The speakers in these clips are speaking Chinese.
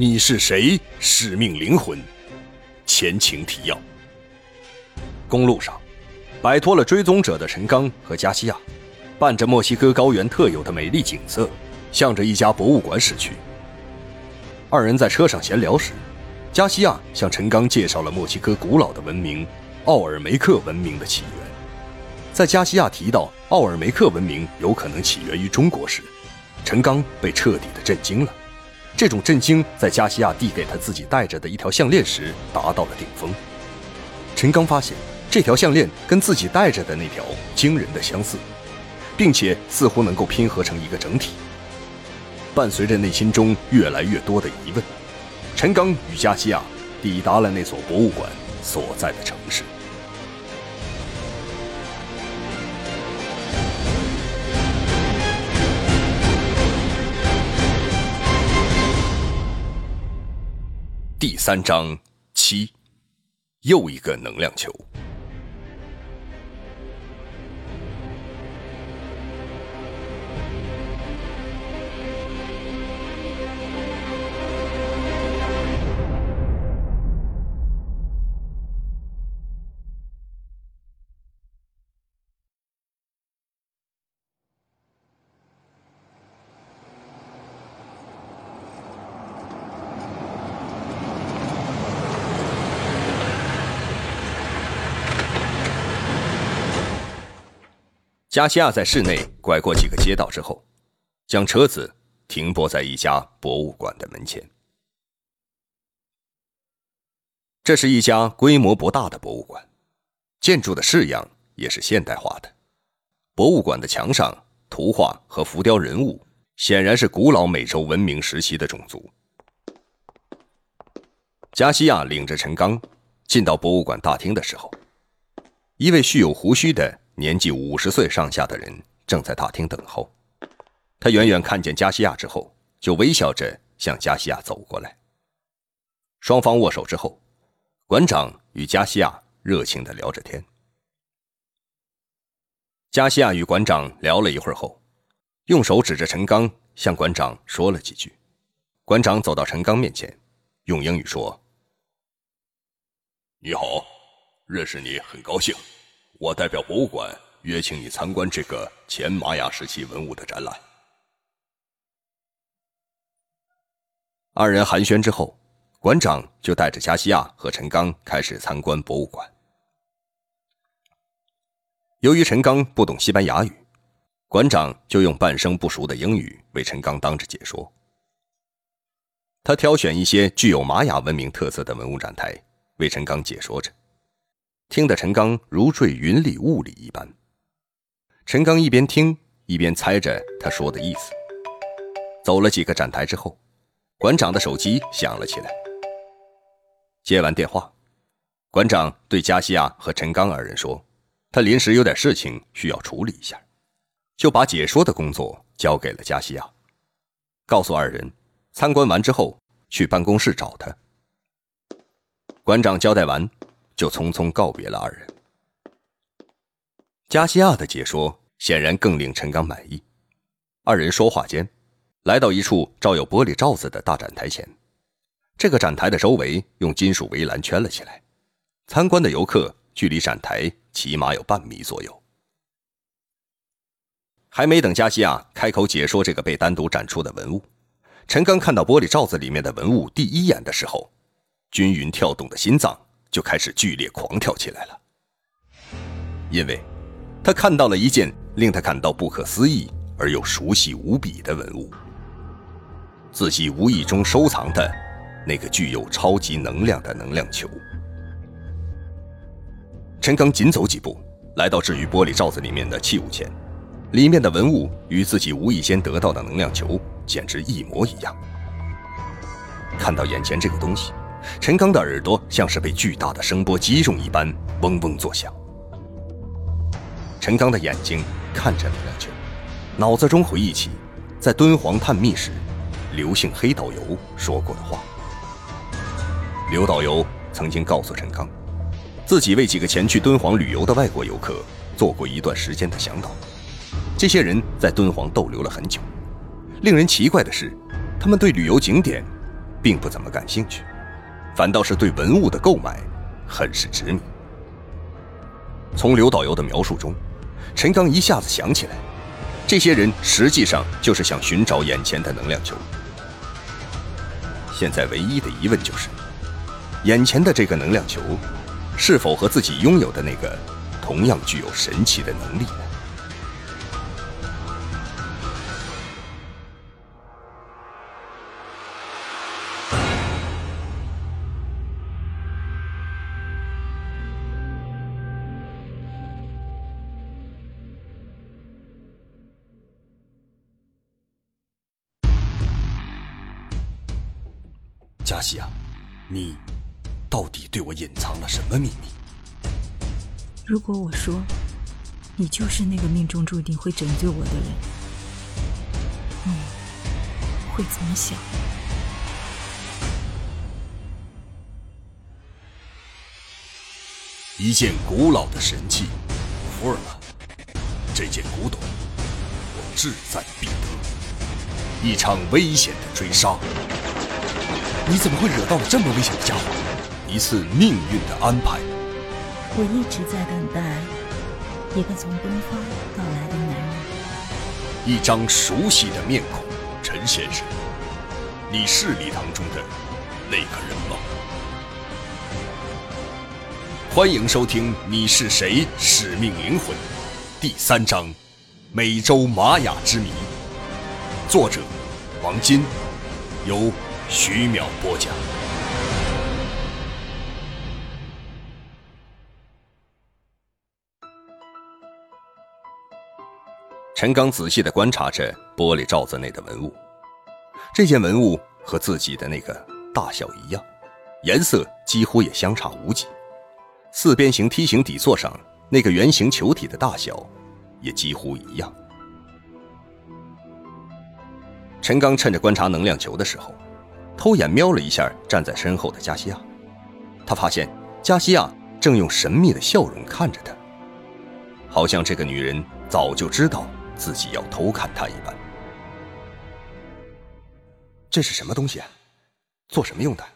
你是谁？使命灵魂。前情提要：公路上，摆脱了追踪者的陈刚和加西亚，伴着墨西哥高原特有的美丽景色，向着一家博物馆驶去。二人在车上闲聊时，加西亚向陈刚介绍了墨西哥古老的文明——奥尔梅克文明的起源。在加西亚提到奥尔梅克文明有可能起源于中国时，陈刚被彻底的震惊了。这种震惊在加西亚递给他自己戴着的一条项链时达到了顶峰。陈刚发现这条项链跟自己戴着的那条惊人的相似，并且似乎能够拼合成一个整体。伴随着内心中越来越多的疑问，陈刚与加西亚抵达了那所博物馆所在的城市。三章七，又一个能量球。加西亚在市内拐过几个街道之后，将车子停泊在一家博物馆的门前。这是一家规模不大的博物馆，建筑的式样也是现代化的。博物馆的墙上图画和浮雕人物，显然是古老美洲文明时期的种族。加西亚领着陈刚进到博物馆大厅的时候，一位蓄有胡须的。年纪五十岁上下的人正在大厅等候。他远远看见加西亚之后，就微笑着向加西亚走过来。双方握手之后，馆长与加西亚热情的聊着天。加西亚与馆长聊了一会儿后，用手指着陈刚，向馆长说了几句。馆长走到陈刚面前，用英语说：“你好，认识你很高兴。”我代表博物馆约请你参观这个前玛雅时期文物的展览。二人寒暄之后，馆长就带着加西亚和陈刚开始参观博物馆。由于陈刚不懂西班牙语，馆长就用半生不熟的英语为陈刚当着解说。他挑选一些具有玛雅文明特色的文物展台，为陈刚解说着。听得陈刚如坠云里雾里一般。陈刚一边听一边猜着他说的意思。走了几个展台之后，馆长的手机响了起来。接完电话，馆长对加西亚和陈刚二人说：“他临时有点事情需要处理一下，就把解说的工作交给了加西亚，告诉二人参观完之后去办公室找他。”馆长交代完。就匆匆告别了二人。加西亚的解说显然更令陈刚满意。二人说话间，来到一处罩有玻璃罩子的大展台前。这个展台的周围用金属围栏圈了起来，参观的游客距离展台起码有半米左右。还没等加西亚开口解说这个被单独展出的文物，陈刚看到玻璃罩子里面的文物第一眼的时候，均匀跳动的心脏。就开始剧烈狂跳起来了，因为，他看到了一件令他感到不可思议而又熟悉无比的文物，自己无意中收藏的那个具有超级能量的能量球。陈刚紧走几步，来到置于玻璃罩子里面的器物前，里面的文物与自己无意间得到的能量球简直一模一样。看到眼前这个东西。陈刚的耳朵像是被巨大的声波击中一般，嗡嗡作响。陈刚的眼睛看着能量球，脑子中回忆起在敦煌探秘时，刘姓黑导游说过的话。刘导游曾经告诉陈刚，自己为几个前去敦煌旅游的外国游客做过一段时间的向导。这些人在敦煌逗留了很久。令人奇怪的是，他们对旅游景点并不怎么感兴趣，反倒是对文物的购买很是执迷。从刘导游的描述中，陈刚一下子想起来，这些人实际上就是想寻找眼前的能量球。现在唯一的疑问就是，眼前的这个能量球，是否和自己拥有的那个同样具有神奇的能力西亚，你到底对我隐藏了什么秘密？如果我说，你就是那个命中注定会拯救我的人，你会怎么想？一件古老的神器，福尔曼。这件古董，我志在必得。一场危险的追杀。你怎么会惹到了这么危险的家伙？一次命运的安排。我一直在等待一个从东方到来的男人。一张熟悉的面孔，陈先生，你是礼堂中的那个人吗？欢迎收听《你是谁？使命灵魂》第三章《美洲玛雅之谜》，作者王金，由。徐淼播讲。陈刚仔细的观察着玻璃罩子内的文物，这件文物和自己的那个大小一样，颜色几乎也相差无几。四边形梯形底座上那个圆形球体的大小，也几乎一样。陈刚趁着观察能量球的时候。偷眼瞄了一下站在身后的加西亚，他发现加西亚正用神秘的笑容看着他，好像这个女人早就知道自己要偷看他一般。这是什么东西啊？做什么用的？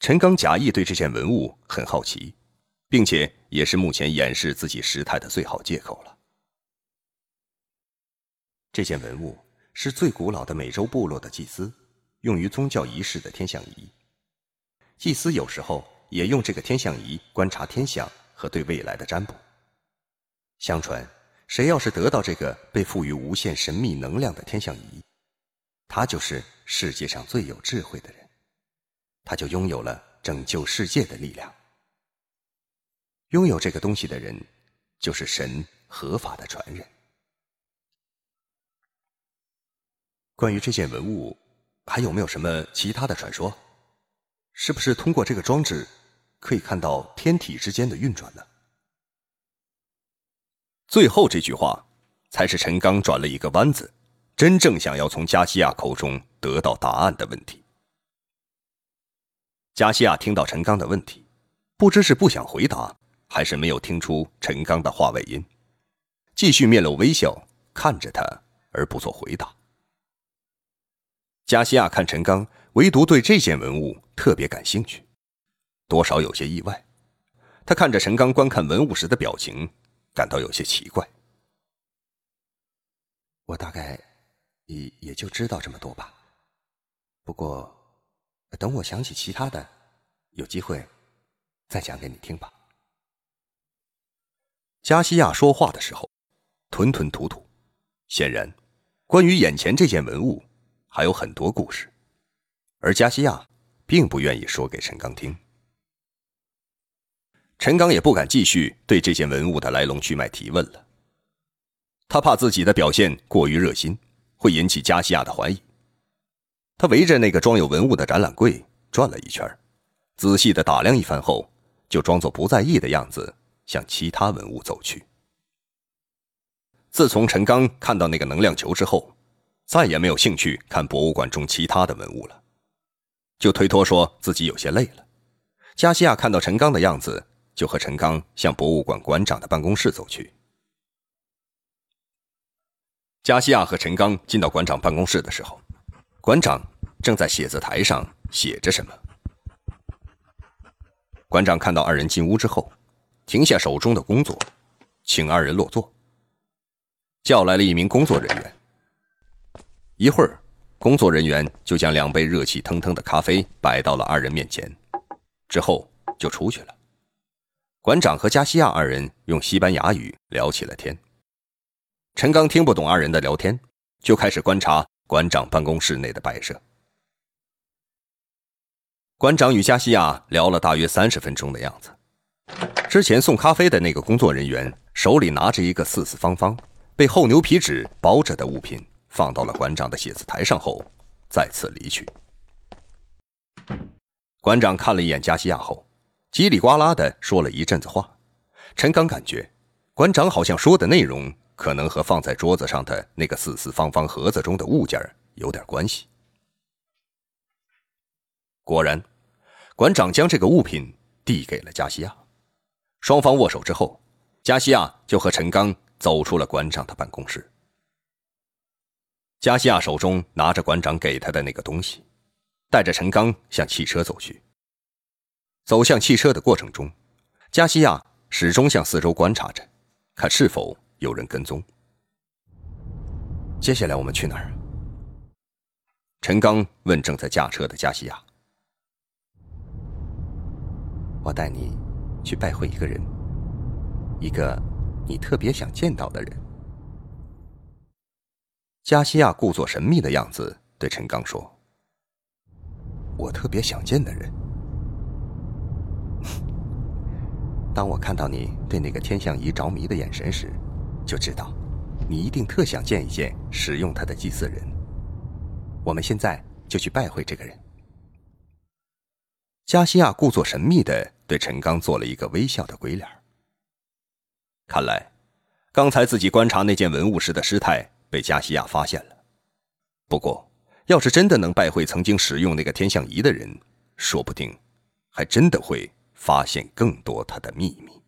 陈刚假意对这件文物很好奇，并且也是目前掩饰自己失态的最好借口了。这件文物。是最古老的美洲部落的祭司用于宗教仪式的天象仪。祭司有时候也用这个天象仪观察天象和对未来的占卜。相传，谁要是得到这个被赋予无限神秘能量的天象仪，他就是世界上最有智慧的人，他就拥有了拯救世界的力量。拥有这个东西的人，就是神合法的传人。关于这件文物，还有没有什么其他的传说？是不是通过这个装置可以看到天体之间的运转呢？最后这句话，才是陈刚转了一个弯子，真正想要从加西亚口中得到答案的问题。加西亚听到陈刚的问题，不知是不想回答，还是没有听出陈刚的话外音，继续面露微笑看着他，而不做回答。加西亚看陈刚，唯独对这件文物特别感兴趣，多少有些意外。他看着陈刚观看文物时的表情，感到有些奇怪。我大概也也就知道这么多吧。不过，等我想起其他的，有机会再讲给你听吧。加西亚说话的时候，吞吞吐吐，显然，关于眼前这件文物。还有很多故事，而加西亚并不愿意说给陈刚听。陈刚也不敢继续对这件文物的来龙去脉提问了，他怕自己的表现过于热心，会引起加西亚的怀疑。他围着那个装有文物的展览柜转了一圈，仔细的打量一番后，就装作不在意的样子向其他文物走去。自从陈刚看到那个能量球之后。再也没有兴趣看博物馆中其他的文物了，就推脱说自己有些累了。加西亚看到陈刚的样子，就和陈刚向博物馆馆长的办公室走去。加西亚和陈刚进到馆长办公室的时候，馆长正在写字台上写着什么。馆长看到二人进屋之后，停下手中的工作，请二人落座，叫来了一名工作人员。一会儿，工作人员就将两杯热气腾腾的咖啡摆到了二人面前，之后就出去了。馆长和加西亚二人用西班牙语聊起了天。陈刚听不懂二人的聊天，就开始观察馆长办公室内的摆设。馆长与加西亚聊了大约三十分钟的样子。之前送咖啡的那个工作人员手里拿着一个四四方方、被厚牛皮纸包着的物品，放到了馆长的写字台上后，再次离去。馆长看了一眼加西亚后，叽里呱啦的说了一阵子话。陈刚感觉，馆长好像说的内容可能和放在桌子上的那个四四方方盒子中的物件有点关系。果然。馆长将这个物品递给了加西亚，双方握手之后，加西亚就和陈刚走出了馆长的办公室。加西亚手中拿着馆长给他的那个东西，带着陈刚向汽车走去。走向汽车的过程中，加西亚始终向四周观察着，看是否有人跟踪。接下来我们去哪儿？陈刚问正在驾车的加西亚。我带你去拜会一个人，一个你特别想见到的人。加西亚故作神秘的样子对陈刚说：“我特别想见的人。当我看到你对那个天象仪着迷的眼神时，就知道你一定特想见一见使用它的祭祀人。我们现在就去拜会这个人。”加西亚故作神秘的对陈刚做了一个微笑的鬼脸。看来，刚才自己观察那件文物时的失态被加西亚发现了。不过，要是真的能拜会曾经使用那个天象仪的人，说不定还真的会发现更多他的秘密。